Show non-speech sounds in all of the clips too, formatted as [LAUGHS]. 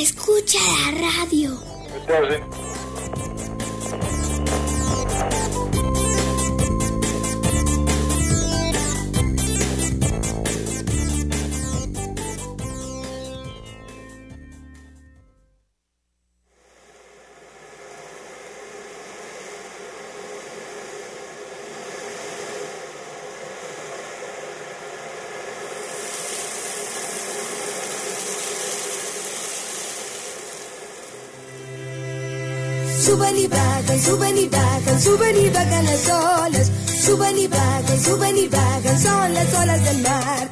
Escucha la radio. Suben y bajan, suben y bajan las olas. Suben y bajan, suben y bajan, son las olas del mar.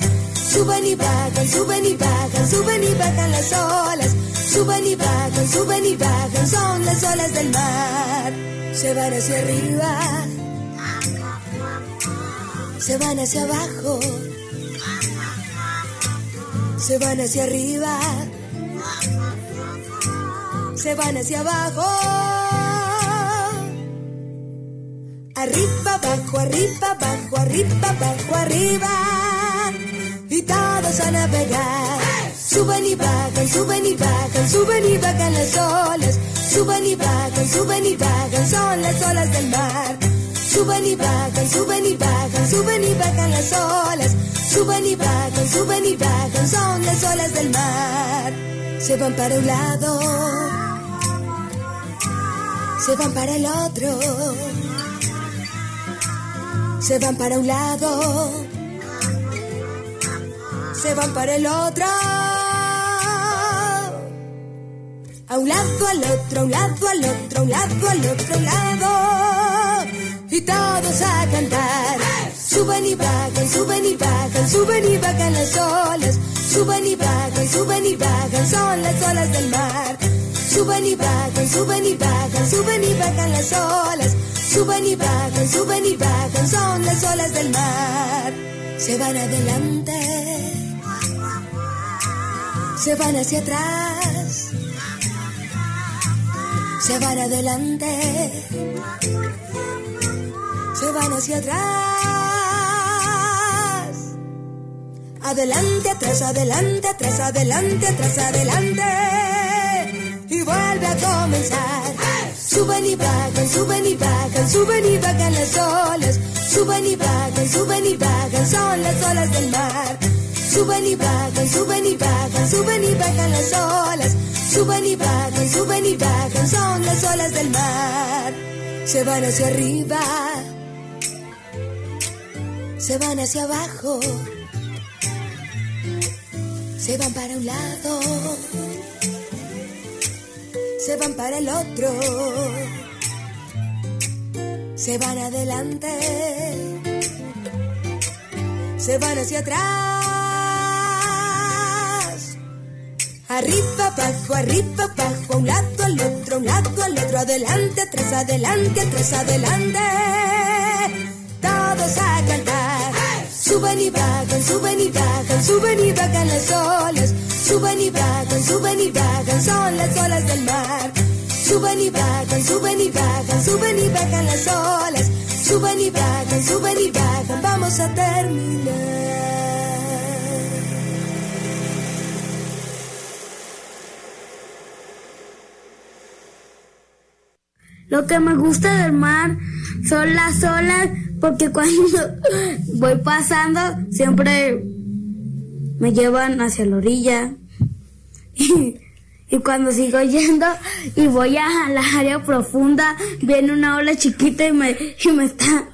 Suben y bajan, suben y bajan, suben y bajan las olas. Suben y bajan, suben y bajan, son las olas del mar. Se van hacia arriba, se van hacia abajo, se van hacia arriba, se van hacia abajo. Arriba, abajo, arriba, abajo, arriba, abajo, arriba. Y todos a pegar. Suben y bajan, suben y bajan, suben y bajan las olas. Suben y bajan, suben y bajan, son las olas del mar. Suben y bajan, suben y bajan, suben y bajan las olas. Suben y bajan, suben y bajan, son las olas del mar. Se van para un lado, se van para el otro se van para un lado, se van para el otro. A un lado, al otro, a un lado, al otro, a un lado, al otro lado. Y todos a cantar. Suben y bajan, suben y bajan, suben y bajan las olas. Suben y bajan, suben y bajan, son las olas del mar. Suben y bajan, suben y bajan, suben y bajan las olas. Suben y bajan, suben y bajan, son las olas del mar. Se van adelante, se van hacia atrás, se van adelante, se van hacia atrás. Adelante, atrás, adelante, atrás, adelante, atrás, adelante. Y vuelve a comenzar. Suben y bajan, suben y bajan, suben y bajan las olas. Suben y bajan, suben y bajan, son las olas del mar. Suben y bajan, suben y bajan, suben y bajan las olas. Suben y bajan, suben y bajan, son las olas del mar. Se van hacia arriba, se van hacia abajo, se van para un lado se van para el otro, se van adelante, se van hacia atrás, arriba, abajo, arriba, abajo, a un lado, al otro, a un lado, al otro, adelante, atrás, adelante, atrás, adelante, todos a cantar. Suben y bajan, suben y bajan, suben y bajan las olas. Suben y bajan, suben y bajan, son las olas del mar. Suben y bajan, suben y bajan, suben y bajan las olas. Suben y bajan, suben y bajan, vamos a terminar. Lo que me gusta del mar son las olas, porque cuando [LAUGHS] voy pasando siempre me llevan hacia la orilla. [LAUGHS] Y, cuando sigo yendo y voy a la área profunda, viene una ola chiquita y me, y me está...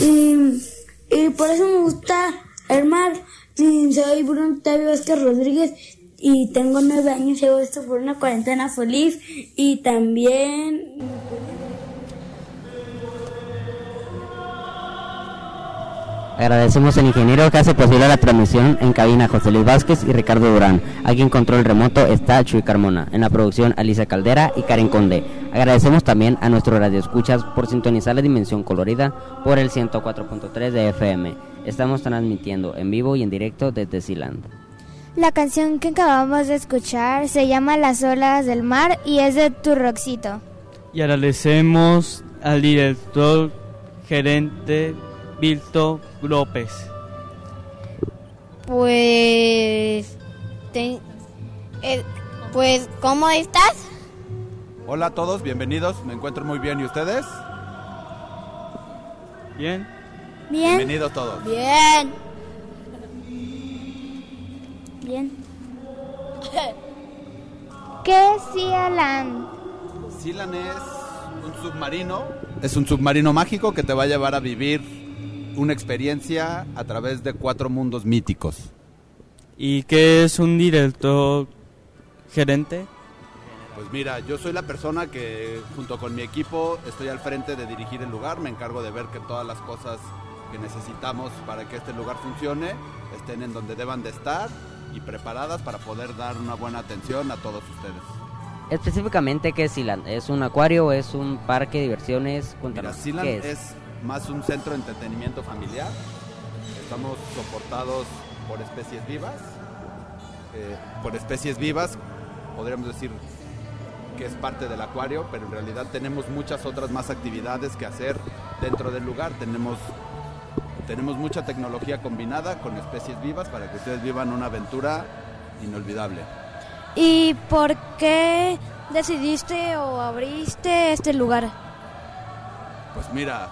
Y, por eso me gusta el mar. Soy Bruno Octavio Vázquez Rodríguez y tengo nueve años hago esto por una cuarentena feliz y también Agradecemos al ingeniero que hace posible la transmisión en cabina José Luis Vázquez y Ricardo Durán. Aquí en control remoto está Chuy Carmona. En la producción Alicia Caldera y Karen Conde. Agradecemos también a nuestros radioescuchas por sintonizar la dimensión colorida por el 104.3 de FM. Estamos transmitiendo en vivo y en directo desde Sealand. La canción que acabamos de escuchar se llama Las olas del mar y es de Turroxito. Y agradecemos al director gerente Vilto López. Pues, te, eh, pues, ¿cómo estás? Hola a todos, bienvenidos. Me encuentro muy bien. ¿Y ustedes? Bien. Bien. Bienvenidos todos. Bien. Bien. [LAUGHS] ¿Qué es Sealand? Sealand es un submarino. Es un submarino mágico que te va a llevar a vivir una experiencia a través de cuatro mundos míticos. ¿Y qué es un director gerente? Pues mira, yo soy la persona que junto con mi equipo estoy al frente de dirigir el lugar, me encargo de ver que todas las cosas que necesitamos para que este lugar funcione estén en donde deban de estar y preparadas para poder dar una buena atención a todos ustedes. Específicamente, ¿qué es Sealand? ¿Es un acuario? ¿Es un parque de diversiones? Mira, Sealand es? es más un centro de entretenimiento familiar. Estamos soportados por especies vivas. Eh, por especies vivas, podríamos decir que es parte del acuario, pero en realidad tenemos muchas otras más actividades que hacer dentro del lugar. Tenemos, tenemos mucha tecnología combinada con especies vivas para que ustedes vivan una aventura inolvidable. ¿Y por qué decidiste o abriste este lugar? Pues mira,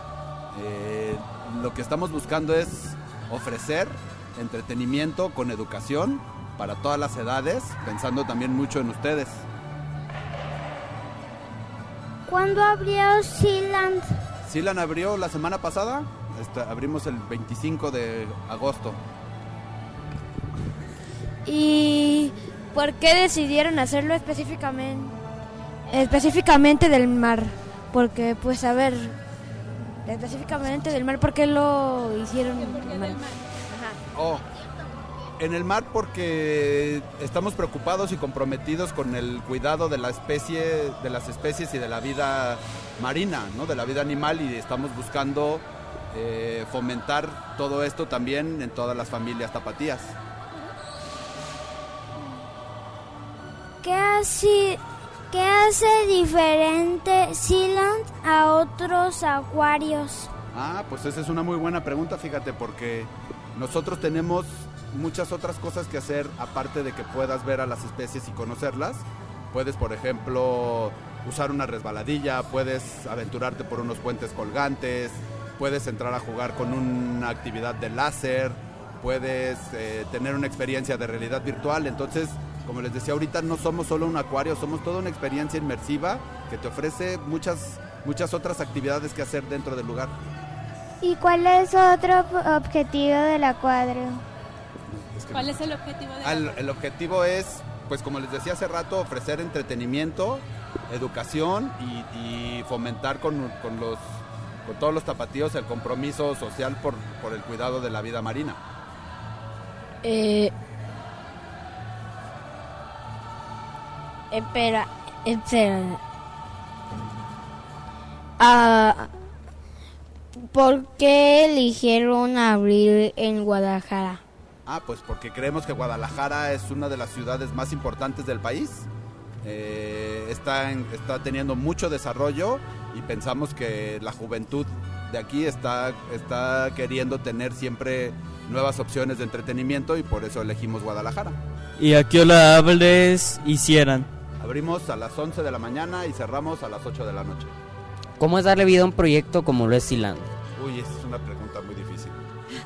eh, lo que estamos buscando es ofrecer entretenimiento con educación para todas las edades, pensando también mucho en ustedes. ¿Cuándo abrió Sealand? Sealand abrió la semana pasada, este, abrimos el 25 de agosto. ¿Y por qué decidieron hacerlo específicamente, específicamente del mar? Porque, pues, a ver, específicamente del mar, ¿por qué lo hicieron en el mar? Oh, en el mar porque estamos preocupados y comprometidos con el cuidado de la especie, de las especies y de la vida marina, ¿no? de la vida animal y estamos buscando eh, fomentar todo esto también en todas las familias tapatías. ¿Qué así ¿Qué hace diferente Sealand a otros acuarios? Ah, pues esa es una muy buena pregunta, fíjate, porque nosotros tenemos muchas otras cosas que hacer aparte de que puedas ver a las especies y conocerlas. Puedes, por ejemplo, usar una resbaladilla, puedes aventurarte por unos puentes colgantes, puedes entrar a jugar con una actividad de láser, puedes eh, tener una experiencia de realidad virtual. Entonces, como les decía ahorita, no somos solo un acuario, somos toda una experiencia inmersiva que te ofrece muchas, muchas otras actividades que hacer dentro del lugar. ¿Y cuál es otro objetivo del acuario? ¿Cuál es el objetivo del acuario? El objetivo es, pues como les decía hace rato, ofrecer entretenimiento, educación y, fomentar con, los, con todos los tapatíos el compromiso social por, por el cuidado de la vida marina. Eh, Espera, espera. Ah, ¿Por qué eligieron abrir en Guadalajara? Ah, pues porque creemos que Guadalajara es una de las ciudades más importantes del país. Eh, está, está teniendo mucho desarrollo y pensamos que la juventud de aquí está, está queriendo tener siempre nuevas opciones de entretenimiento y por eso elegimos Guadalajara. ¿Y a qué hora hables hicieran? Abrimos a las 11 de la mañana y cerramos a las 8 de la noche. ¿Cómo es darle vida a un proyecto como lo es Siland? Uy, esa es una pregunta muy difícil.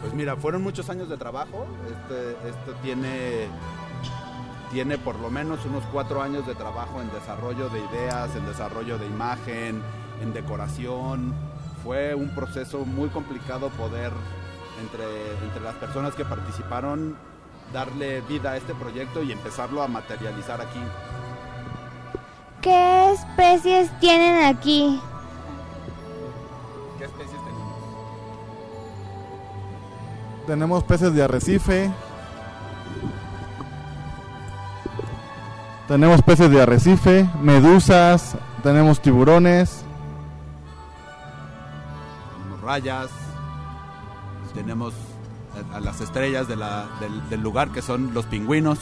Pues mira, fueron muchos años de trabajo. Este, esto tiene, tiene por lo menos unos cuatro años de trabajo en desarrollo de ideas, en desarrollo de imagen, en decoración. Fue un proceso muy complicado poder, entre, entre las personas que participaron, darle vida a este proyecto y empezarlo a materializar aquí. ¿Qué especies tienen aquí? ¿Qué especies tenemos? tenemos peces de arrecife. Tenemos peces de arrecife, medusas, tenemos tiburones. Tenemos rayas. Tenemos a, las estrellas de la- del, del lugar que son los pingüinos.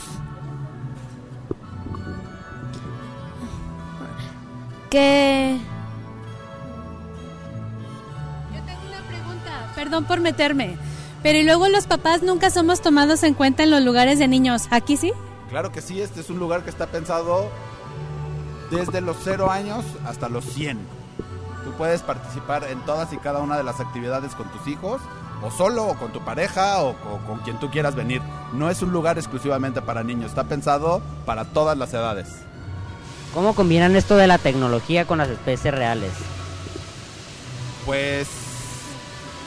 ¿Qué? Perdón por meterme. Pero y luego los papás nunca somos tomados en cuenta en los lugares de niños. ¿Aquí sí? Claro que sí, este es un lugar que está pensado desde los 0 años hasta los 100. Tú puedes participar en todas y cada una de las actividades con tus hijos, o solo, o con tu pareja, o, o con quien tú quieras venir. No es un lugar exclusivamente para niños, está pensado para todas las edades. ¿Cómo combinan esto de la tecnología con las especies reales? Pues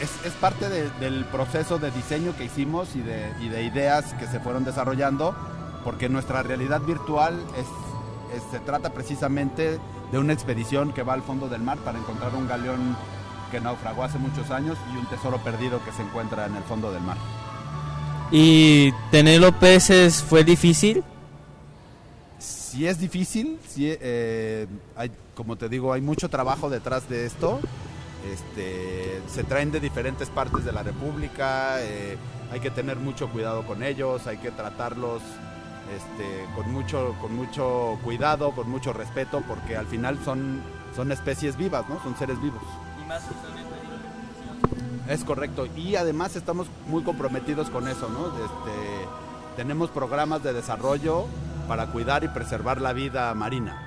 es, es parte de- del proceso de diseño que hicimos y de, y de ideas que se fueron desarrollando, porque nuestra realidad virtual es, es- se trata precisamente de una expedición que va al fondo del mar para encontrar un galeón que naufragó hace muchos años y un tesoro perdido que se encuentra en el fondo del mar. ¿Y tener los peces fue difícil? Si es difícil, sí, eh, hay, como te digo, hay mucho trabajo detrás de esto. Este, se traen de diferentes partes de la República, eh, hay que tener mucho cuidado con ellos, hay que tratarlos este, con, mucho, con mucho cuidado, con mucho respeto, porque al final son, son especies vivas, ¿no? son seres vivos. Es correcto. Y además estamos muy comprometidos con eso, ¿no? Este, tenemos programas de desarrollo para cuidar y preservar la vida marina.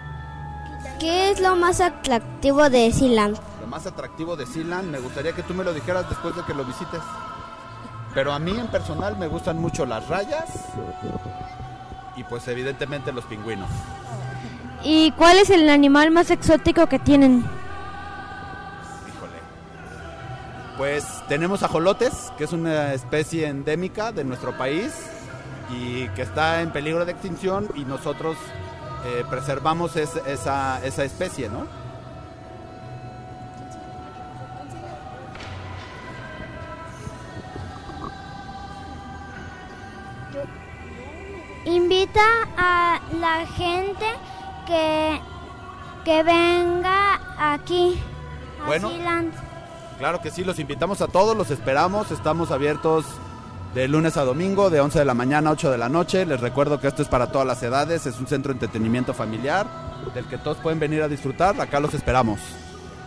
¿Qué es lo más atractivo de Sealand? Lo más atractivo de Sealand, me gustaría que tú me lo dijeras después de que lo visites. Pero a mí en personal me gustan mucho las rayas y pues evidentemente los pingüinos. ¿Y cuál es el animal más exótico que tienen? Pues tenemos ajolotes, que es una especie endémica de nuestro país y que está en peligro de extinción y nosotros eh, preservamos es- esa, esa especie, ¿no? Invita a la gente que, que venga aquí a Bueno. Claro que sí, los invitamos a todos, los esperamos, estamos abiertos de lunes a domingo, de 11 de la mañana a 8 de la noche. Les recuerdo que esto es para todas las edades, es un centro de entretenimiento familiar del que todos pueden venir a disfrutar, acá los esperamos.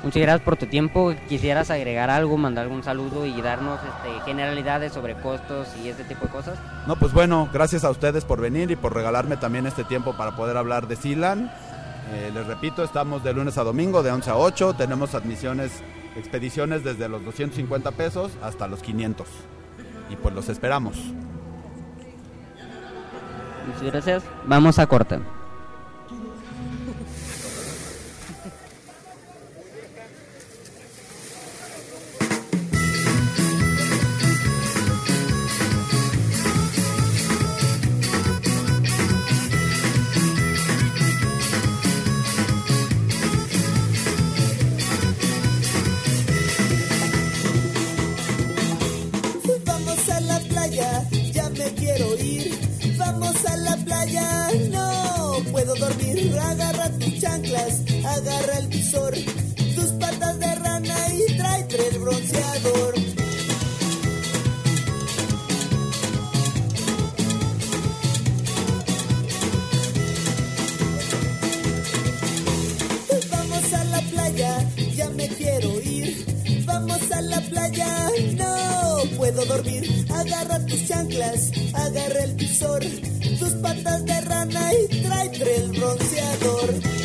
Muchas gracias por tu tiempo. Quisieras agregar algo, mandar algún saludo y darnos este, generalidades sobre costos y este tipo de cosas. No, pues bueno, gracias a ustedes por venir y por regalarme también este tiempo para poder hablar de Silan. Eh, les repito, estamos de lunes a domingo, de 11 a 8. Tenemos admisiones, expediciones desde los 250 pesos hasta los 500. Y pues los esperamos. Muchas gracias. Vamos a corte. El patas de rana y tráete el bronceador. Vamos a la playa, ya me quiero ir. Vamos a la playa, no puedo dormir. Agarra tus chanclas, agarra el visor, tus patas de rana y tráete el bronceador.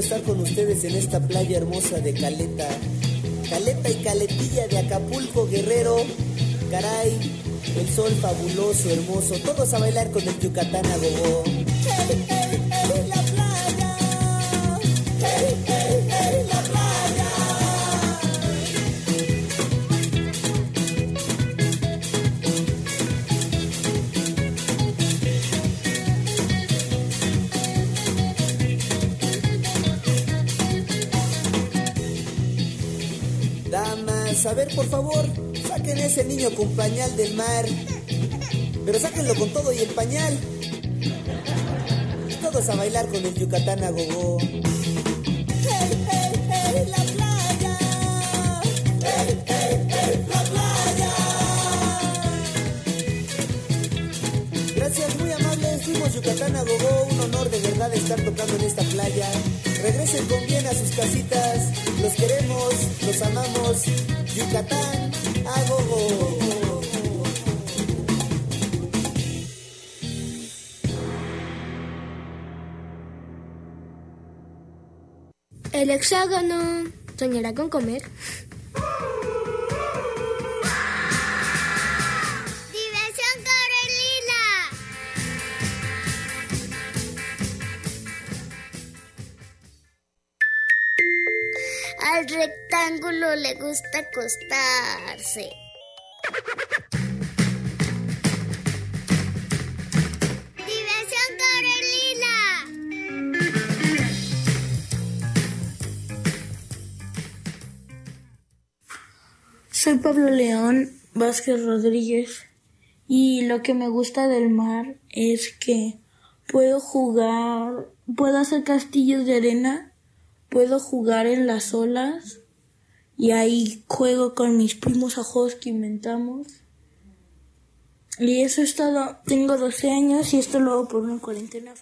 Estar con ustedes en esta playa hermosa de Caleta. Caleta y Caletilla de Acapulco, Guerrero. Caray, el sol fabuloso, hermoso. Todos a bailar con el Yucatán a ver, por favor, saquen ese niño con pañal del mar. Pero sáquenlo con todo y el pañal. Todos a bailar con el Yucatán a gogo. ¡Hey, hey, hey, la playa! ¡Hey, hey, hey, la playa! Gracias, muy amables. Fuimos Yucatán a gogo. Un honor de verdad estar tocando en esta playa. Regresen con bien a sus casitas. Los queremos, los amamos. Yucatán. El hexágono soñará con comer. Rectángulo le gusta acostarse. Diversión Carolina. Soy Pablo León Vázquez Rodríguez y lo que me gusta del mar es que puedo jugar, puedo hacer castillos de arena, puedo jugar en las olas y ahí juego con mis primos a juegos que inventamos. Y eso es todo. Tengo 12 años y esto lo hago por una cuarentena.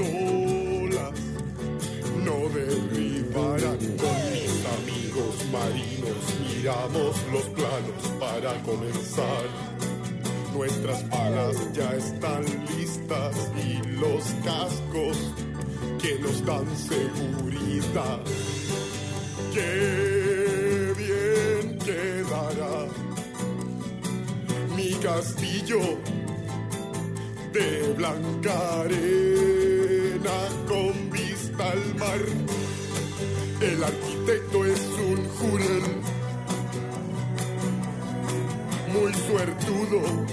Olas no derribarán. Con mis amigos marinos miramos los planos para comenzar. Nuestras palas ya están listas y los cascos que nos dan seguridad. Qué bien quedará mi castillo de blanca arena con vista al mar. El arquitecto es un jurel muy suertudo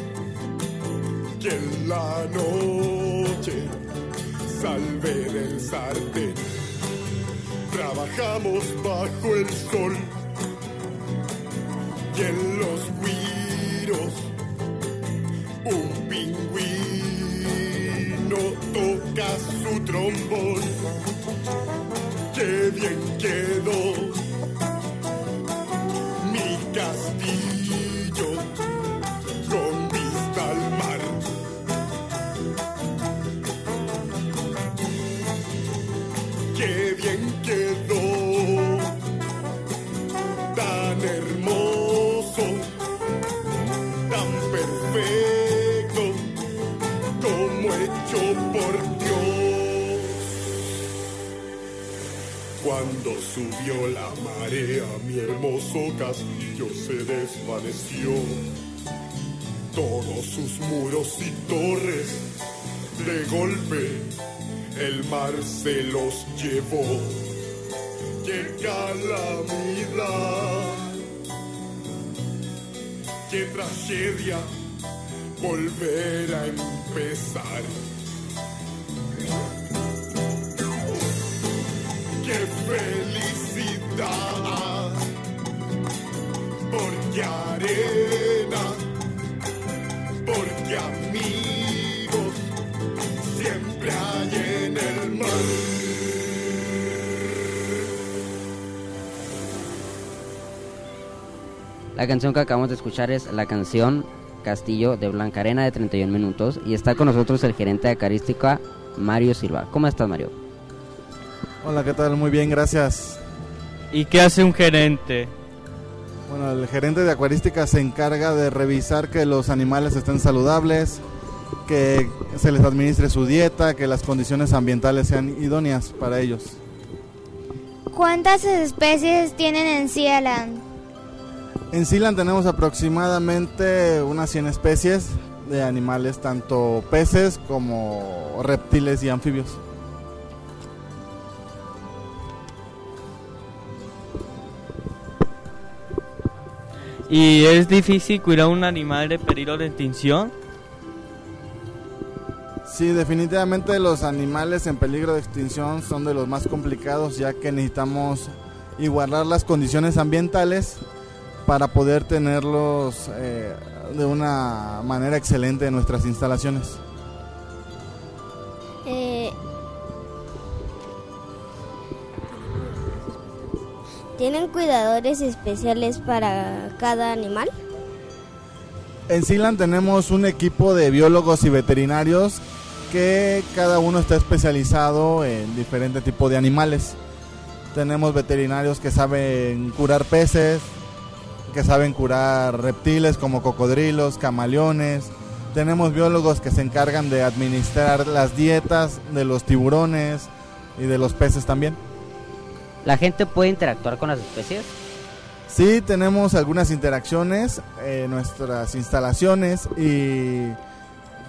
que en la noche salve del sartén. Trabajamos bajo el sol se los llevó. ¡Qué calamidad! ¡Qué tragedia! Volver a empezar. La canción que acabamos de escuchar es la canción Castillo de Blanca Arena de 31 minutos y está con nosotros el gerente de Acarística Mario Silva. ¿Cómo estás Mario? Hola, ¿qué tal? Muy bien, gracias. ¿Y qué hace un gerente? Bueno, el gerente de acuarística se encarga de revisar que los animales estén saludables, que se les administre su dieta, que las condiciones ambientales sean idóneas para ellos. ¿Cuántas especies tienen en Sealand? En Sealand tenemos aproximadamente unas 100 especies de animales, tanto peces como reptiles y anfibios. ¿Y es difícil cuidar un animal de peligro de extinción? Sí, definitivamente los animales en peligro de extinción son de los más complicados ya que necesitamos igualar las condiciones ambientales para poder tenerlos eh, de una manera excelente en nuestras instalaciones. Eh, ¿Tienen cuidadores especiales para cada animal? En Sealand tenemos un equipo de biólogos y veterinarios que cada uno está especializado en diferente tipo de animales. Tenemos veterinarios que saben curar peces, que saben curar reptiles como cocodrilos, camaleones. Tenemos biólogos que se encargan de administrar las dietas de los tiburones y de los peces también. ¿La gente puede interactuar con las especies? Sí, tenemos algunas interacciones en nuestras instalaciones y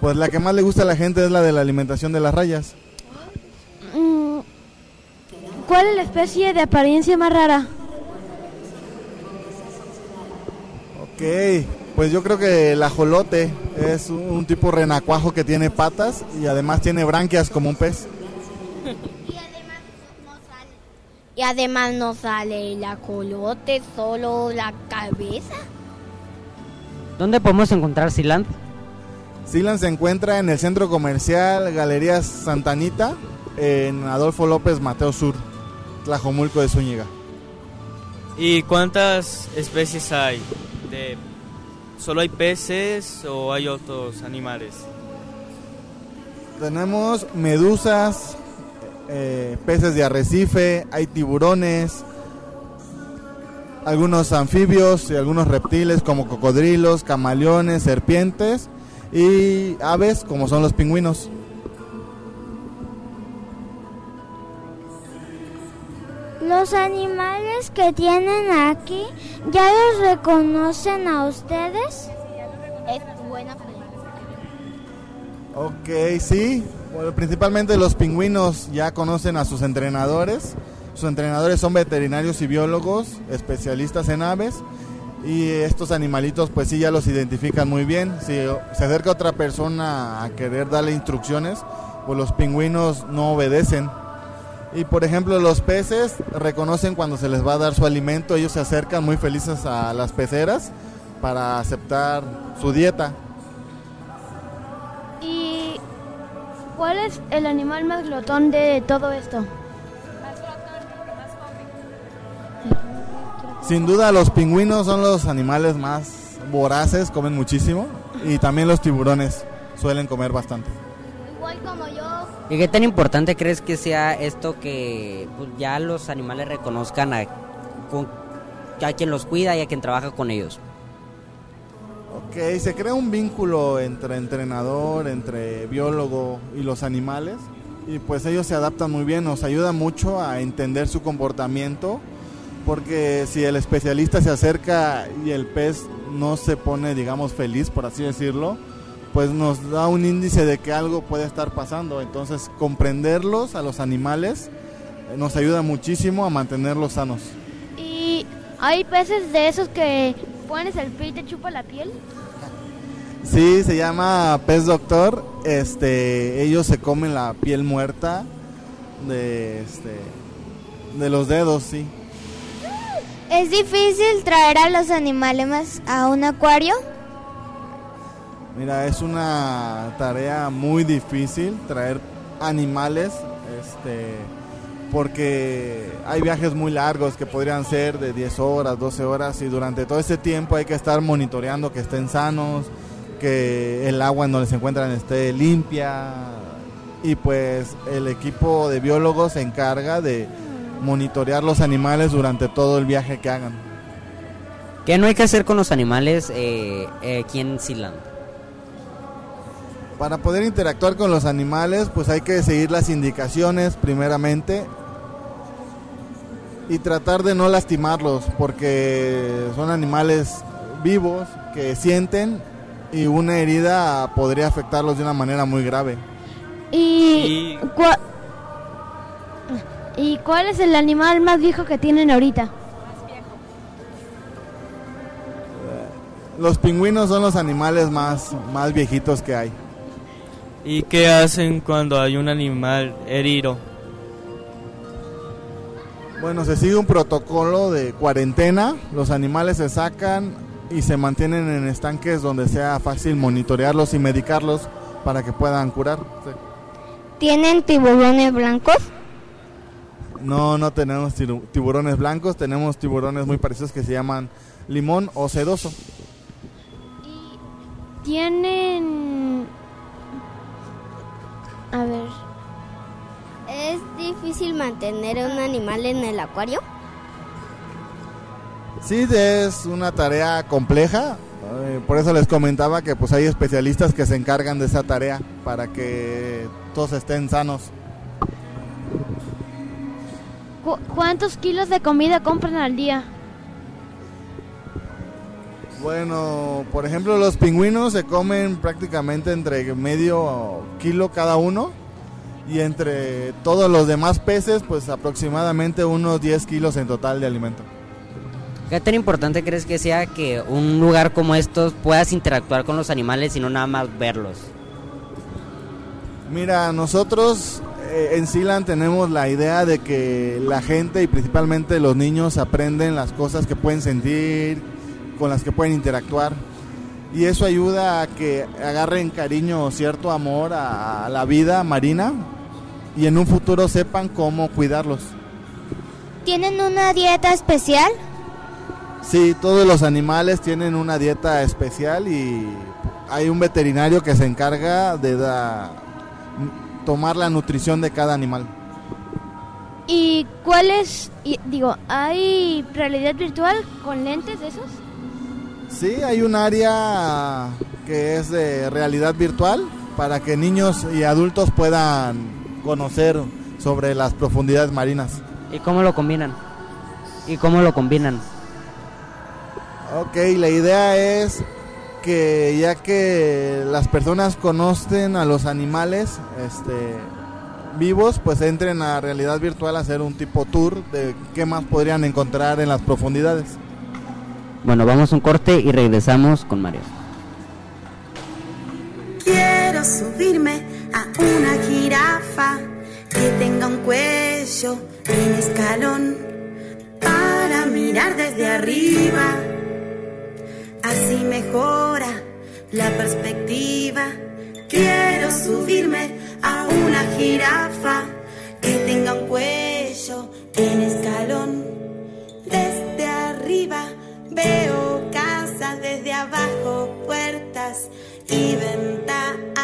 pues la que más le gusta a la gente es la de la alimentación de las rayas. Mm, ¿Cuál es la especie de apariencia más rara? Ok, pues yo creo que el ajolote es un, tipo renacuajo que tiene patas y además tiene branquias como un pez. [LAUGHS] Y además no sale el ajolote, solo la cabeza. ¿Dónde podemos encontrar Sealand? Sealand se encuentra en el centro comercial Galerías Santanita, en Adolfo López Mateo Sur, Tlajomulco de Zúñiga. ¿Y cuántas especies hay? ¿Solo hay peces o hay otros animales? Tenemos medusas, eh, peces de arrecife, hay tiburones, algunos anfibios y algunos reptiles como cocodrilos, camaleones, serpientes y aves como son los pingüinos. Los animales que tienen aquí, ¿ya los reconocen a ustedes? Es buena pregunta. Ok, sí. Bueno, principalmente los pingüinos ya conocen a sus entrenadores. Sus entrenadores son veterinarios y biólogos, especialistas en aves. Y estos animalitos pues sí ya los identifican muy bien. Si se acerca otra persona a querer darle instrucciones, pues los pingüinos no obedecen. Y por ejemplo los peces reconocen cuando se les va a dar su alimento, ellos se acercan muy felices a las peceras para aceptar su dieta. ¿Y cuál es el animal más glotón de todo esto? Sin duda los pingüinos son los animales más voraces, comen muchísimo. Y también los tiburones suelen comer bastante. ¿Y qué tan importante crees que sea esto que pues, ya los animales reconozcan a, a quien los cuida y a quien trabaja con ellos? Ok, se crea un vínculo entre entrenador, entre biólogo y los animales. Y pues ellos se adaptan muy bien, nos ayuda mucho a entender su comportamiento. Porque si el especialista se acerca y el pez no se pone, digamos, feliz, por así decirlo, pues nos da un índice de que algo puede estar pasando. Entonces, comprenderlos a los animales eh, nos ayuda muchísimo a mantenerlos sanos. ¿Y hay peces de esos que pones el pie y te chupa la piel? Sí, se llama pez doctor. Este, ellos se comen la piel muerta de este de los dedos, sí. ¿Es difícil traer a los animales más a un acuario? Mira, es una tarea muy difícil traer animales, este, porque hay viajes muy largos que podrían ser de 10 horas, 12 horas y durante todo ese tiempo hay que estar monitoreando que estén sanos, que el agua en donde se encuentran esté limpia y pues el equipo de biólogos se encarga de monitorear los animales durante todo el viaje que hagan. ¿Qué no hay que hacer con los animales eh, eh, aquí en Sealand? Para poder interactuar con los animales, pues hay que seguir las indicaciones primeramente. y tratar de no lastimarlos porque son animales vivos que sienten y una herida podría afectarlos de una manera muy grave. ¿Y, cua- ¿Y cuál es el animal más viejo que tienen ahorita? Los pingüinos son los animales más, más viejitos que hay. ¿Y qué hacen cuando hay un animal herido? Bueno, se sigue un protocolo de cuarentena, los animales se sacan y se mantienen en estanques donde sea fácil monitorearlos y medicarlos para que puedan curar. ¿Tienen tiburones blancos? No, no tenemos tiburones blancos, tenemos tiburones muy parecidos que se llaman limón o sedoso. Tienen... A ver. ¿Es difícil mantener un animal en el acuario? Sí, es una tarea compleja, por eso les comentaba que pues hay especialistas que se encargan de esa tarea para que todos estén sanos. cu- ¿Cuántos kilos de comida compran al día? Bueno, por ejemplo, los pingüinos se comen prácticamente entre medio kilo cada uno y entre todos los demás peces, pues aproximadamente unos 10 kilos en total de alimento. ¿Qué tan importante crees que sea que un lugar como estos puedas interactuar con los animales y no nada más verlos? Mira, nosotros eh, en Sealand tenemos la idea de que la gente y principalmente los niños aprenden las cosas que pueden sentir, con las que pueden interactuar. Y eso ayuda a que agarren cariño cierto amor a, a la vida marina y en un futuro sepan cómo cuidarlos. ¿Tienen una dieta especial? Sí, todos los animales tienen una dieta especial y hay un veterinario que se encarga de da- tomar la nutrición de cada animal. ¿Y cuál es, y- digo, hay realidad virtual con lentes de esos? Sí, hay un área que es de realidad virtual para que niños y adultos puedan conocer sobre las profundidades marinas. ¿Y cómo lo combinan? ¿Y cómo lo combinan? Ok, la idea es que ya que las personas conocen a los animales este, vivos, pues entren a realidad virtual a hacer un tipo tour de qué más podrían encontrar en las profundidades. Bueno, vamos a un corte y regresamos con Mario. Quiero subirme a una jirafa que tenga un cuello en escalón para mirar desde arriba. Así mejora la perspectiva. Quiero subirme a una jirafa que tenga un cuello en escalón. Veo casas, desde abajo puertas y ventanas.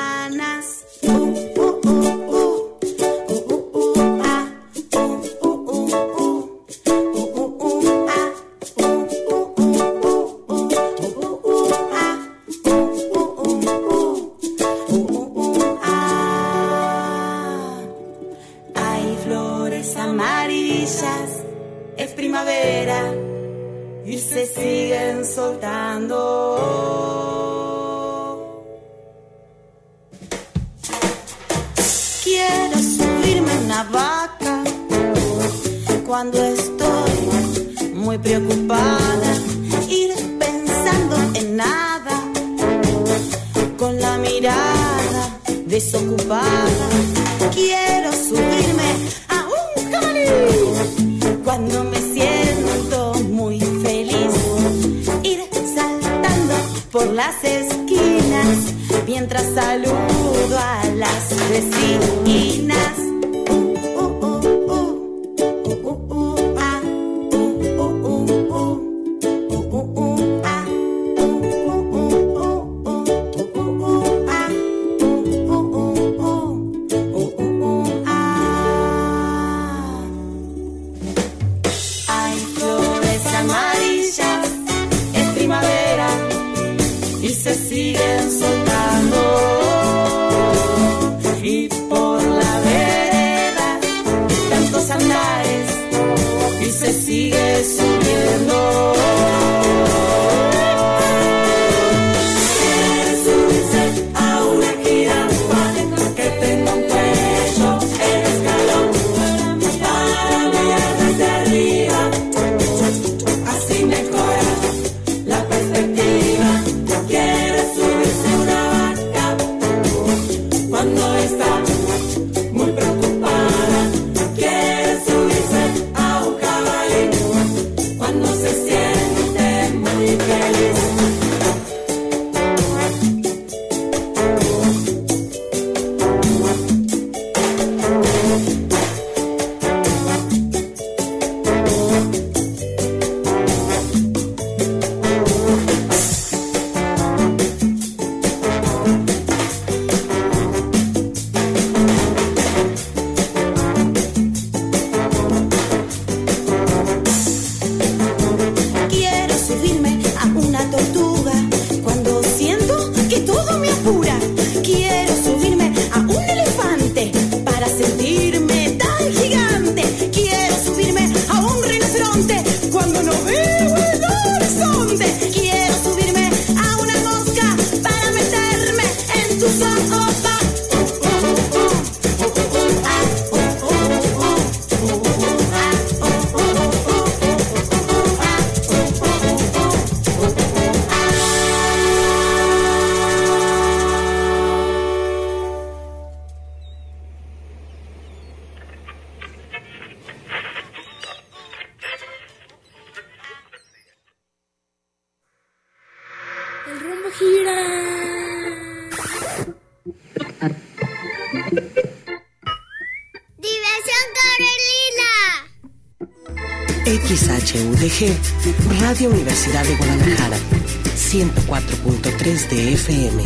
Radio Universidad de Guadalajara, 104.3 de FM,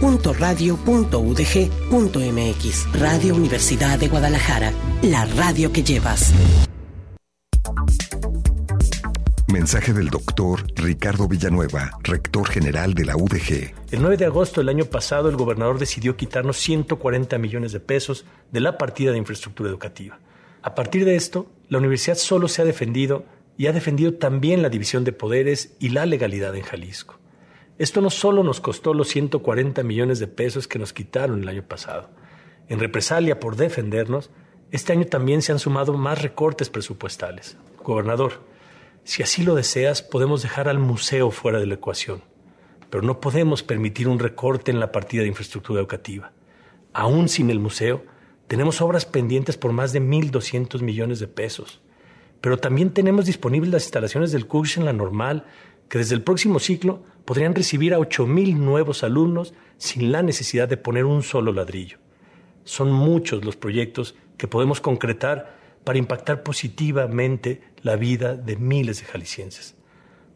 www.radio.udg.mx, Radio Universidad de Guadalajara, la radio que llevas. Mensaje del doctor Ricardo Villanueva, rector general de la UDG. El 9 de agosto del año pasado, el gobernador decidió quitarnos 140 millones de pesos de la partida de infraestructura educativa. A partir de esto, la universidad solo se ha defendido y ha defendido también la división de poderes y la legalidad en Jalisco. Esto no solo nos costó los 140 millones de pesos que nos quitaron el año pasado. En represalia por defendernos, este año también se han sumado más recortes presupuestales. Gobernador, si así lo deseas, podemos dejar al museo fuera de la ecuación, pero no podemos permitir un recorte en la partida de infraestructura educativa. Aún sin el museo, tenemos obras pendientes por más de 1.200 millones de pesos. Pero también tenemos disponibles las instalaciones del CUSH en la normal, que desde el próximo ciclo podrían recibir a 8.000 nuevos alumnos sin la necesidad de poner un solo ladrillo. Son muchos los proyectos que podemos concretar para impactar positivamente la vida de miles de jaliscienses.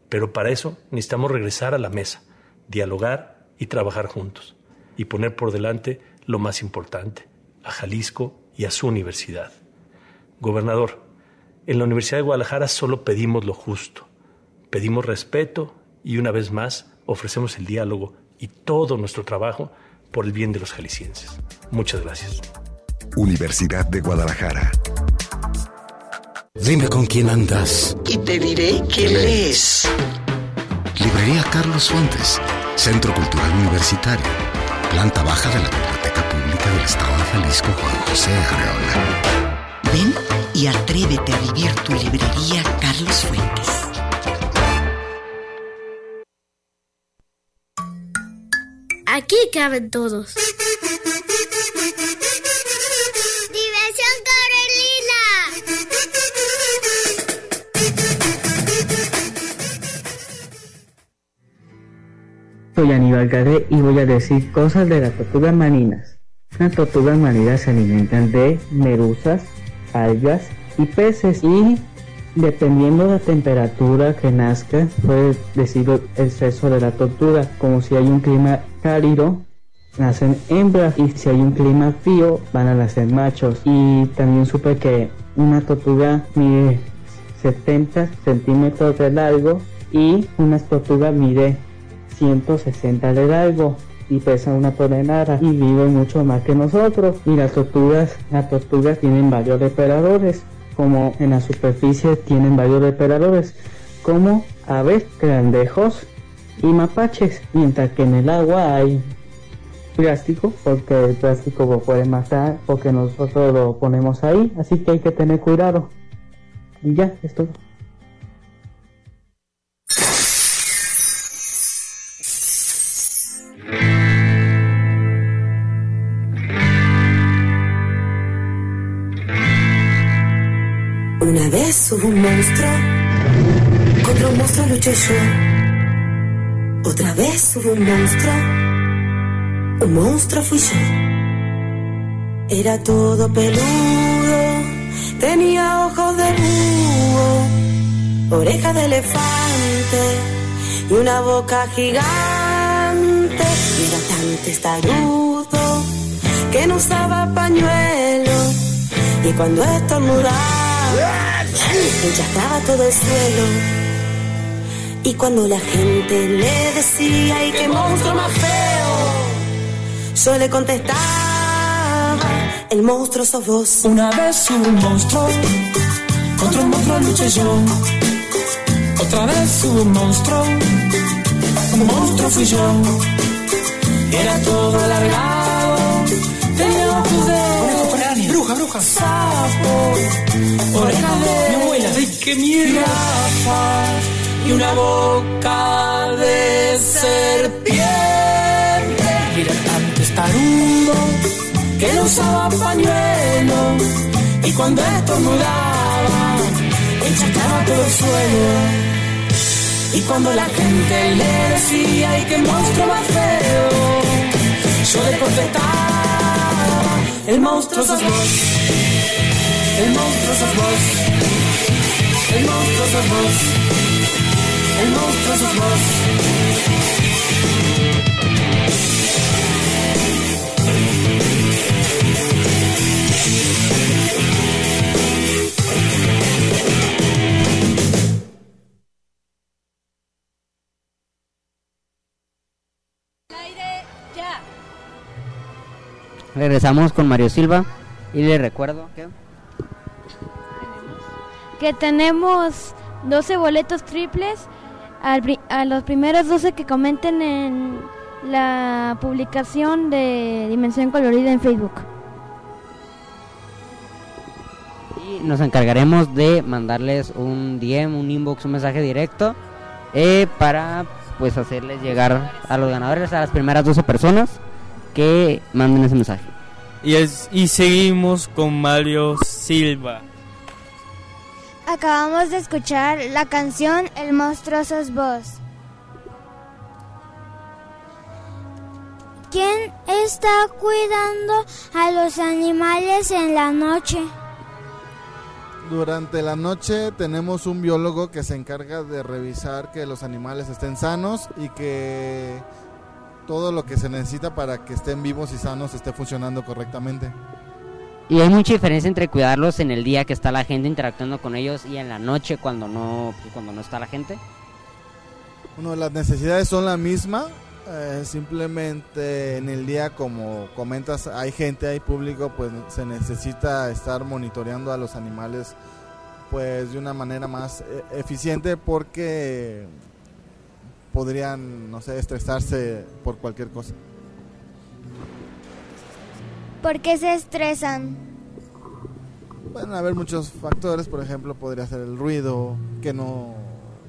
Pero para eso necesitamos regresar a la mesa, dialogar y trabajar juntos, y poner por delante lo más importante, a Jalisco y a su universidad. Gobernador, en la Universidad de Guadalajara solo pedimos lo justo, pedimos respeto y una vez más ofrecemos el diálogo y todo nuestro trabajo por el bien de los jaliscienses. Muchas gracias. Universidad de Guadalajara. Dime con quién andas. Y te diré qué lees. Librería Carlos Fuentes, Centro Cultural Universitario, planta baja de la Biblioteca Pública del Estado de Jalisco Juan José Arreola. Ven y atrévete a vivir tu librería Carlos Fuentes. Aquí caben todos. Diversión Carolina. Soy Aníbal Gadé y voy a decir cosas de las tortugas marinas. Las tortugas marinas se alimentan de meruzas, algas y peces. Y dependiendo de la temperatura que nazca puede decir el sexo de la tortuga. Como si hay un clima cálido nacen hembras. Y si hay un clima frío van a nacer machos. Y también supe que una tortuga mide 70 centímetros de largo y una tortuga mide 160 de largo y pesa una tonelada y viven mucho más que nosotros. Y las tortugas las tortugas tienen varios depredadores como en la superficie tienen varios depredadores como aves grandejos y mapaches mientras que en el agua hay plástico porque el plástico lo puede matar porque nosotros lo ponemos ahí así que hay que tener cuidado. Y ya es todo Una vez hubo un monstruo monstruo luché yo. Otra vez hubo un monstruo. Un monstruo fui yo. Era todo peludo. Tenía ojos de búho. Orejas de elefante. Y una boca gigante. Era tan testarudo que no usaba pañuelo. Y cuando estornudaba, enchastaba todo el suelo. Y cuando la gente le decía, ¡ay, qué monstruo más feo! Yo le contestaba, el monstruo sos vos. Una vez un monstruo, contra un monstruo luché yo. Otra vez un monstruo, un monstruo fui yo. Era todo alargado, Bruja, bruja. sapo, orejas de Mi abuela. ¡Ay, qué jirafa y una boca de serpiente. Y era tan testarudo que no usaba pañuelo. Y cuando estornudaba, encharcaba todo el suelo. Y cuando la gente le decía, ¡ay, qué monstruo más feo! Yo le contestaba, el monstruo sos vos. El monstruo sos vos. El monstruo sos vos. El monstruo sos vos. Regresamos con Mario Silva y le recuerdo que que tenemos 12 boletos triples al a los primeros 12 que comenten en la publicación de Dimensión Colorida en Facebook. y nos encargaremos de mandarles un DM, un inbox, un mensaje directo eh, para pues hacerles llegar a los ganadores, a las primeras 12 personas que manden ese mensaje. Y, es, y seguimos con Mario Silva. Acabamos de escuchar la canción El monstruo sos vos. ¿Quién está cuidando a los animales en la noche? Durante la noche tenemos un biólogo que se encarga de revisar que los animales estén sanos y que todo lo que se necesita para que estén vivos y sanos esté funcionando correctamente. Y hay mucha diferencia entre cuidarlos en el día que está la gente interactuando con ellos y en la noche cuando no, cuando no está la gente. Bueno, las necesidades son la misma, eh, simplemente en el día, como comentas, hay gente, hay público, pues se necesita estar monitoreando a los animales pues de una manera más eh, eficiente porque podrían, no sé, estresarse por cualquier cosa. ¿Por qué se estresan? Pueden haber muchos factores, por ejemplo, podría ser el ruido, que no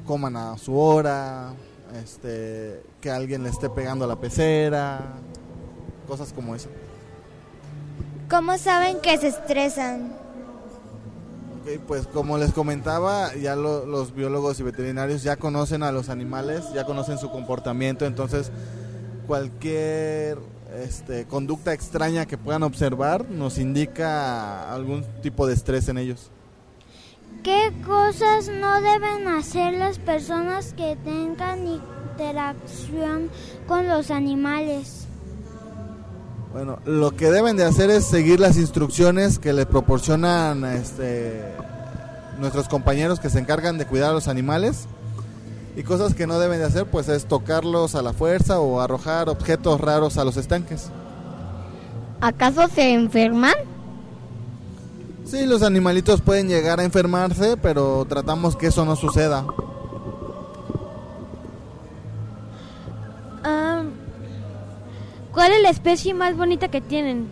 coman a su hora, este, que alguien le esté pegando a la pecera, cosas como eso. ¿Cómo saben que se estresan? Ok, pues como les comentaba, ya lo- los biólogos y veterinarios ya conocen a los animales, ya conocen su comportamiento, entonces cualquier este, conducta extraña que puedan observar nos indica algún tipo de estrés en ellos. ¿Qué cosas no deben hacer las personas que tengan interacción con los animales? Bueno, lo que deben de hacer es seguir las instrucciones que le proporcionan este, nuestros compañeros que se encargan de cuidar a los animales. Y cosas que no deben de hacer, pues es tocarlos a la fuerza o arrojar objetos raros a los estanques. ¿Acaso se enferman? Sí, los animalitos pueden llegar a enfermarse, pero tratamos que eso no suceda. ¿Cuál es la especie más bonita que tienen?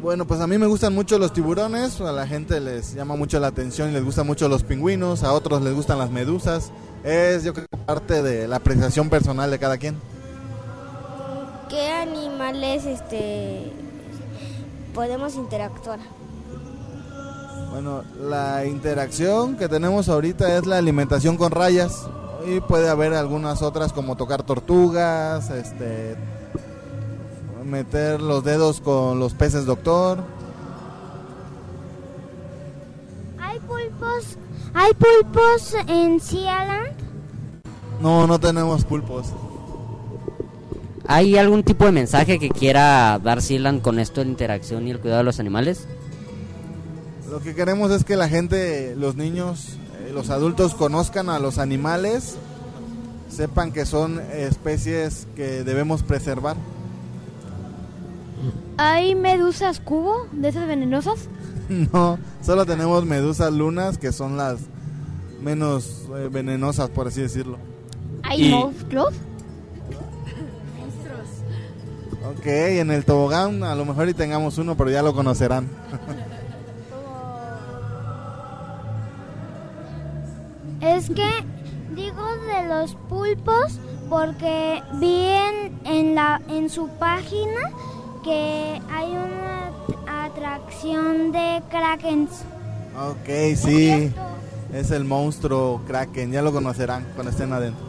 Bueno, pues a mí me gustan mucho los tiburones, a la gente les llama mucho la atención y les gustan mucho los pingüinos, a otros les gustan las medusas. Es yo creo que parte de la apreciación personal de cada quien. ¿Qué animales este podemos interactuar? Bueno, la interacción que tenemos ahorita es la alimentación con rayas y puede haber algunas otras como tocar tortugas, este meter los dedos con los peces doctor. ¿Hay pulpos, ¿hay pulpos en Sealand? No, no tenemos pulpos. ¿Hay algún tipo de mensaje que quiera dar Sealand con esto de la interacción y el cuidado de los animales? Lo que queremos es que la gente, los niños, los adultos conozcan a los animales, sepan que son especies que debemos preservar. ¿Hay medusas cubo de esas venenosas? [LAUGHS] No, solo tenemos medusas lunas que son las menos eh, venenosas, por así decirlo. ¿Hay Y- monstruos? Ok, en el tobogán a lo mejor y tengamos uno, pero ya lo conocerán. [LAUGHS] Es que digo de los pulpos porque vi en, en, la, en su página que hay una at- atracción de krakens. ok, sí, es el monstruo Kraken, ya lo conocerán cuando estén adentro.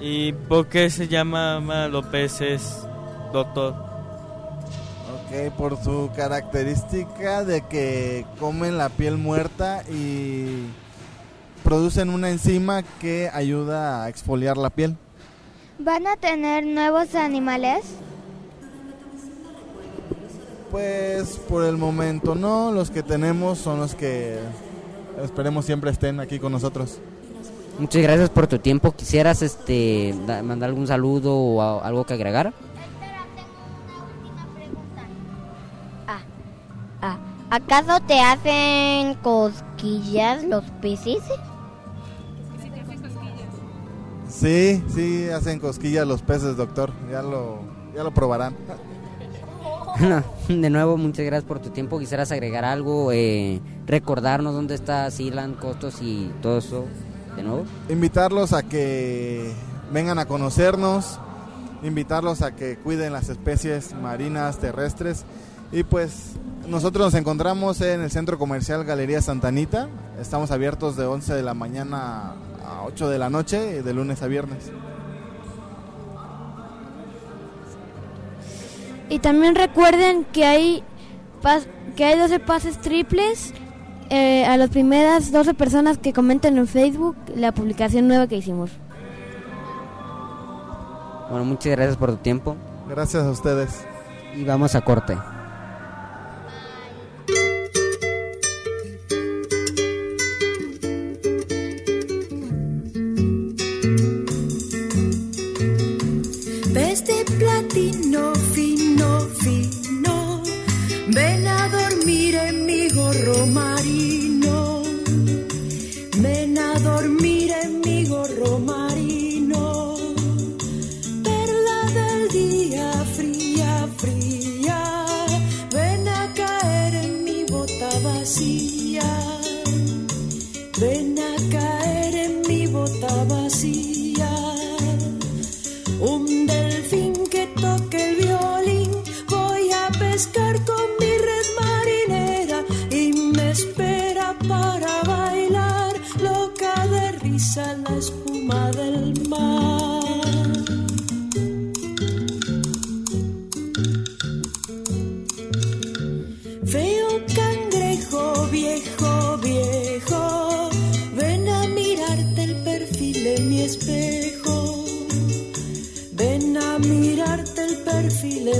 ¿Y por qué se llama ma, los peces, doctor? Ok, por su característica de que comen la piel muerta y producen una enzima que ayuda a exfoliar la piel. ¿Van a tener nuevos animales? Pues por el momento no, los que tenemos son los que esperemos siempre estén aquí con nosotros. Muchas gracias por tu tiempo. ¿Quisieras este da- mandar algún saludo o a- algo que agregar? ¿Acaso te hacen cosquillas los peces? Sí, sí, hacen cosquillas los peces, doctor. Ya lo, ya lo probarán. [LAUGHS] de nuevo, muchas gracias por tu tiempo. ¿Quisieras agregar algo? Eh, recordarnos dónde está Sealand, Costos y todo eso. De nuevo. Invitarlos a que vengan a conocernos, invitarlos a que cuiden las especies marinas, terrestres. Y pues nosotros nos encontramos en el Centro Comercial Galería Santanita. Estamos abiertos de 11 de la mañana a 8 de la noche, de lunes a viernes. Y también recuerden que hay pas- que hay 12 pases triples eh, a las primeras 12 personas que comenten en Facebook la publicación nueva que hicimos. Bueno, muchas gracias por tu tiempo. Gracias a ustedes. Y vamos a corte.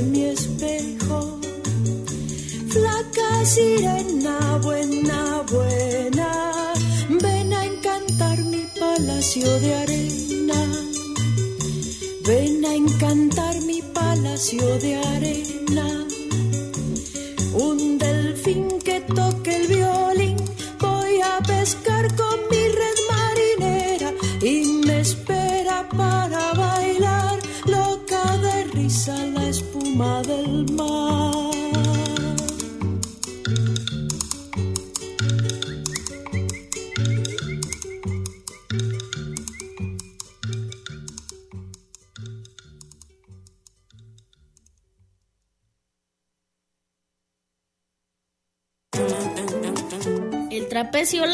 Mi espejo. Flaca sirena, buena, buena. Ven a encantar mi palacio de arena. Ven a encantar mi palacio de arena. El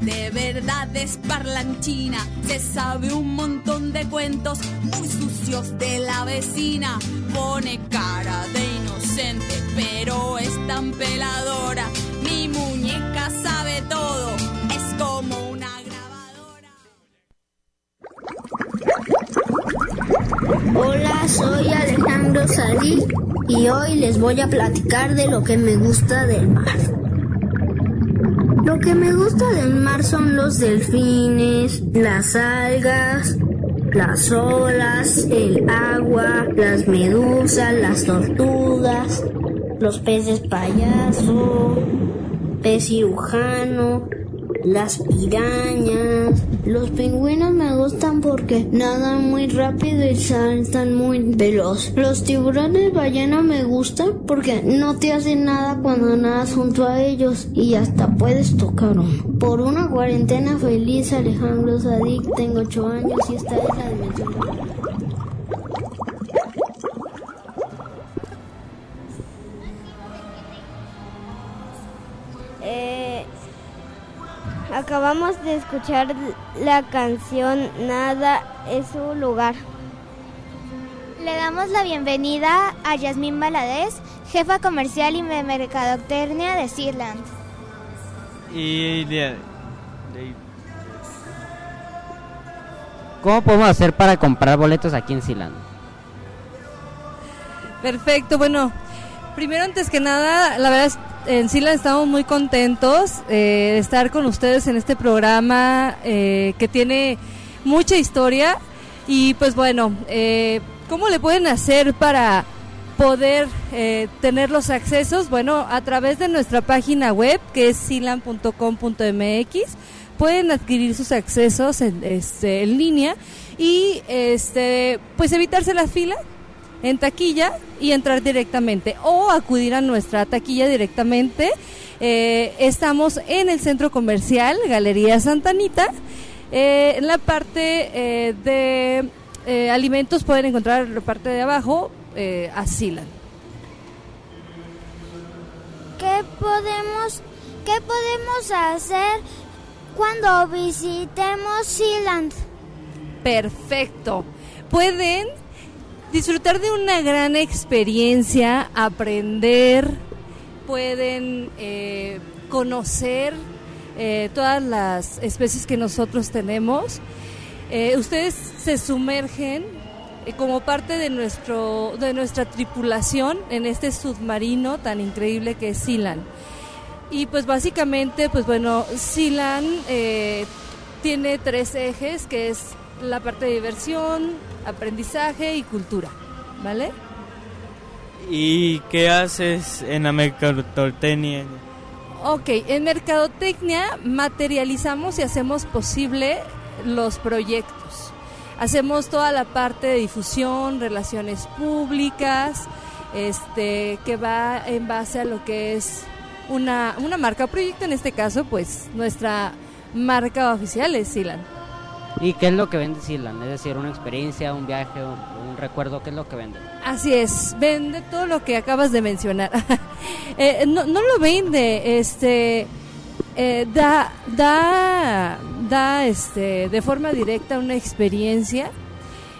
de verdad es parlanchina. Se sabe un montón de cuentos muy sucios de la vecina. Pone cara de inocente, pero es tan peladora. Mi muñeca sabe todo, es como una Hola, soy Alejandro Salí y hoy les voy a platicar de lo que me gusta del mar. Lo que me gusta del mar son los delfines, las algas, las olas, el agua, las medusas, las tortugas, los peces payaso, pez cirujano, las pirañas. Los pingüinos me gustan porque nadan muy rápido y saltan muy veloz. Los tiburones ballena me gustan porque no te hacen nada cuando nadas junto a ellos y hasta puedes tocar uno. Por una cuarentena feliz, Alejandro Sadik, tengo 8 años y esta es la dimensión. Acabamos de escuchar la canción Nada es su lugar. Le damos la bienvenida a Yasmín Valadez, jefa comercial y de mercadotecnia de Sealand. Y de- de- ¿Cómo podemos hacer para comprar boletos aquí en Silan? Perfecto, bueno, primero antes que nada, la verdad es, en Sila estamos muy contentos eh, de estar con ustedes en este programa eh, que tiene mucha historia. Y pues bueno, eh, ¿cómo le pueden hacer para poder eh, tener los accesos? Bueno, a través de nuestra página web que es silan.com.mx pueden adquirir sus accesos en, este, en línea y este pues evitarse la fila en taquilla y entrar directamente o acudir a nuestra taquilla directamente. Eh, estamos en el centro comercial Galería Santanita. Eh, en la parte eh, de eh, alimentos pueden encontrar la parte de abajo Asilan. ¿Qué podemos, qué podemos hacer cuando visitemos Sealand? Perfecto. Pueden disfrutar de una gran experiencia, aprender, pueden eh, conocer eh, todas las especies que nosotros tenemos. Eh, ustedes se sumergen como parte de nuestro de nuestra tripulación en este submarino tan increíble que es Silan. Y pues básicamente, pues bueno, Silan tiene tres ejes, que es la parte de diversión, aprendizaje y cultura, ¿vale? ¿Y qué haces en la mercadotecnia? Ok, en Mercadotecnia materializamos y hacemos posible los proyectos. Hacemos toda la parte de difusión, relaciones públicas, este, que va en base a lo que es una, una marca o proyecto, en este caso, pues nuestra marca oficial es Silan. ¿Y qué es lo que vende Silan? Es decir, una experiencia, un viaje, un, recuerdo, ¿qué es lo que vende? Así es, vende todo lo que acabas de mencionar. [LAUGHS] Eh, no, no lo vende, este eh, da, da, da este, de forma directa una experiencia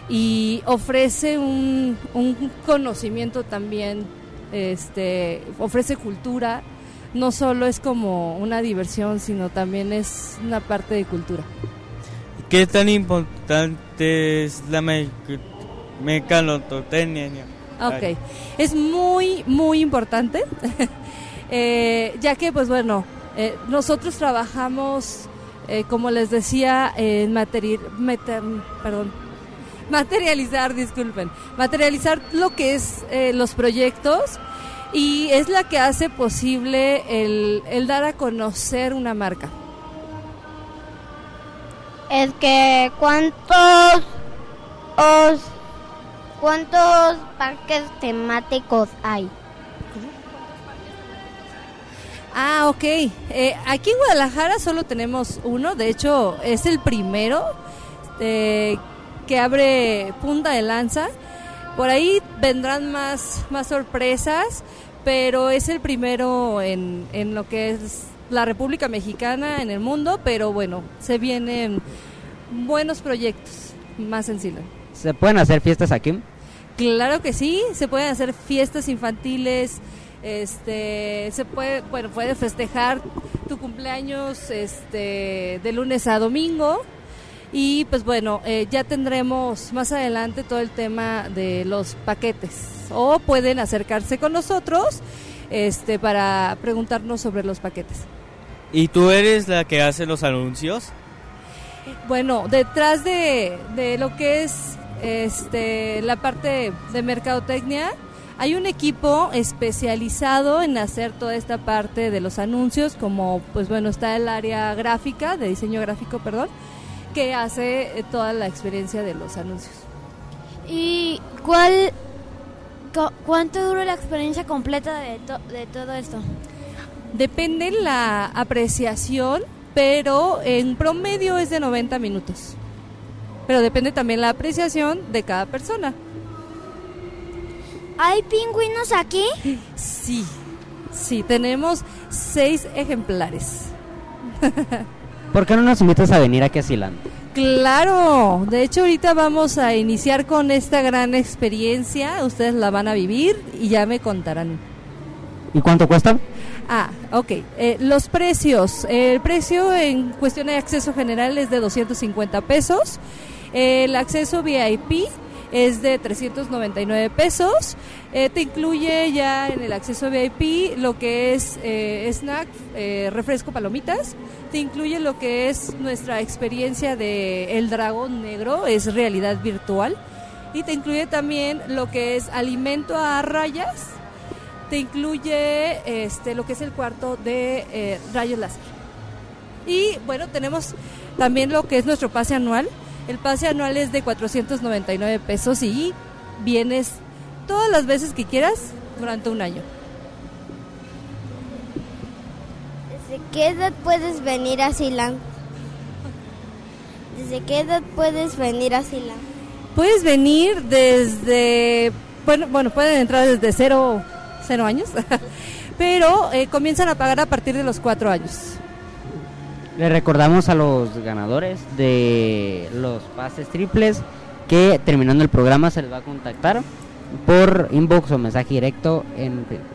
y ofrece un, un conocimiento también, este, ofrece cultura, no solo es como una diversión, sino también es una parte de cultura. ¿Qué tan importante es la me mecanotecnia? Ok, es muy, muy importante, [LAUGHS] eh, ya que, pues bueno, eh, nosotros trabajamos, eh, como les decía, en perdón, materializar, disculpen, materializar lo que es eh, los proyectos y es la que hace posible el, el dar a conocer una marca. Es que cuántos os, cuántos parques temáticos hay. Ah, ok. Eh, aquí en Guadalajara solo tenemos uno, de hecho es el primero eh, que abre punta de lanza. Por ahí vendrán más, más sorpresas, pero es el primero en, en lo que es la República Mexicana, en el mundo, pero bueno, se vienen buenos proyectos más en Silan. ¿Se pueden hacer fiestas aquí? Claro que sí, se pueden hacer fiestas infantiles, este, se puede, bueno, puedes festejar tu cumpleaños, este, de lunes a domingo y pues bueno, eh, ya tendremos más adelante todo el tema de los paquetes o pueden acercarse con nosotros, este, para preguntarnos sobre los paquetes. ¿Y tú eres la que hace los anuncios? Bueno, detrás de, de lo que es este, la parte de mercadotecnia, hay un equipo especializado en hacer toda esta parte de los anuncios, como pues bueno, está el área gráfica, de diseño gráfico, perdón, que hace eh, toda la experiencia de los anuncios. ¿Y cuál, cu- cuánto dura la experiencia completa de, to- de todo esto? Depende la apreciación, pero en promedio es de 90 minutos. Pero depende también la apreciación de cada persona. ¿Hay pingüinos aquí? Sí, sí, tenemos seis ejemplares. [LAUGHS] ¿Por qué no nos invitas a venir aquí a Silan? Claro, de hecho ahorita vamos a iniciar con esta gran experiencia, ustedes la van a vivir y ya me contarán. ¿Y cuánto cuesta? Ah, ok. Eh, los precios. El precio en cuestión de acceso general es de 250 pesos. El acceso VIP es de 399 pesos. Eh, te incluye ya en el acceso VIP lo que es eh, snack, refresco, palomitas. Te incluye lo que es nuestra experiencia de El Dragón Negro, es realidad virtual. Y te incluye también lo que es alimento a rayas, te incluye este lo que es el cuarto de eh, rayos láser. Y bueno, tenemos también lo que es nuestro pase anual. El pase anual es de 499 pesos y vienes todas las veces que quieras durante un año. ¿Desde qué edad puedes venir a Silán? ¿Desde qué edad puedes venir a Silán? Puedes venir desde, bueno, bueno pueden entrar desde cero, cero años, [LAUGHS] pero eh, comienzan a pagar a partir de los cuatro años. Le recordamos a los ganadores de los pases triples que terminando el programa se les va a contactar por inbox o mensaje directo en Facebook.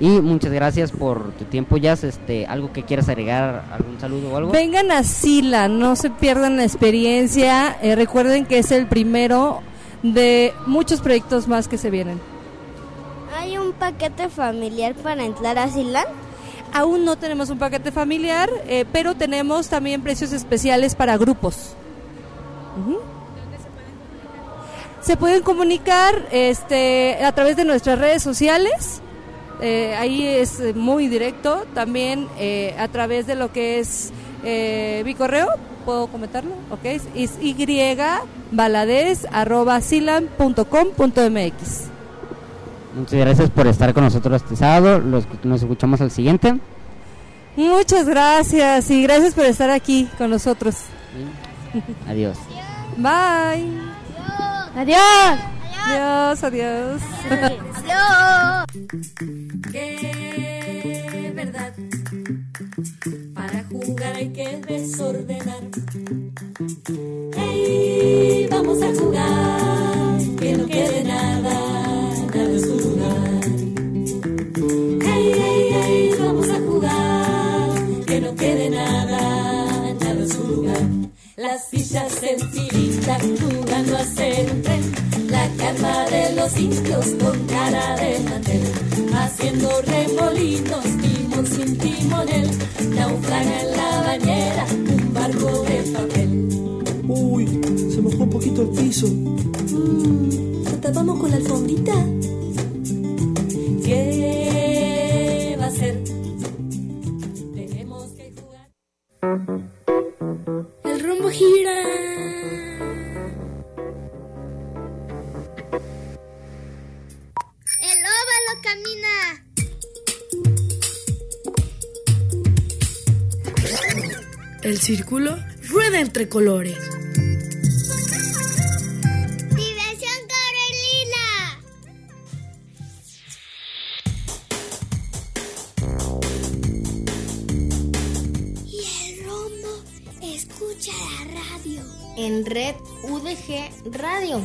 Y muchas gracias por tu tiempo, Jazz. Este, ¿Algo que quieras agregar? ¿Algún saludo o algo? Vengan a Sila, no se pierdan la experiencia. eh, recuerden que es el primero de muchos proyectos más que se vienen. ¿Hay un paquete familiar para entrar a Silán? Aún no tenemos un paquete familiar, eh, pero tenemos también precios especiales para grupos. Ujú. Se pueden comunicar este, a través de nuestras redes sociales. eh, ahí es eh, muy directo. También eh, a través de lo que es mi correo, ¿puedo comentarlo? Ok, es, ybaladez.silan.com.mx. Muchas gracias por estar con nosotros este sábado. Los, nos escuchamos al siguiente. Muchas gracias y gracias por estar aquí con nosotros. Adiós. Bye. Adiós. Adiós, adiós. Adiós. Qué verdad. Para jugar hay que desordenar. Hey, vamos a jugar. Que no quede nada En filita jugando a ser un tren. La carpa de los indios con cara de mantel. Haciendo remolinos, timón sin timonel. Naufraga en la bañera un barco de papel. Uy, se mojó un poquito el piso. Mm, ¿Lo tapamos con la alfombrita? Círculo rueda entre colores. Diversión Carolina. Y el rombo escucha la radio. En Red UDG Radio.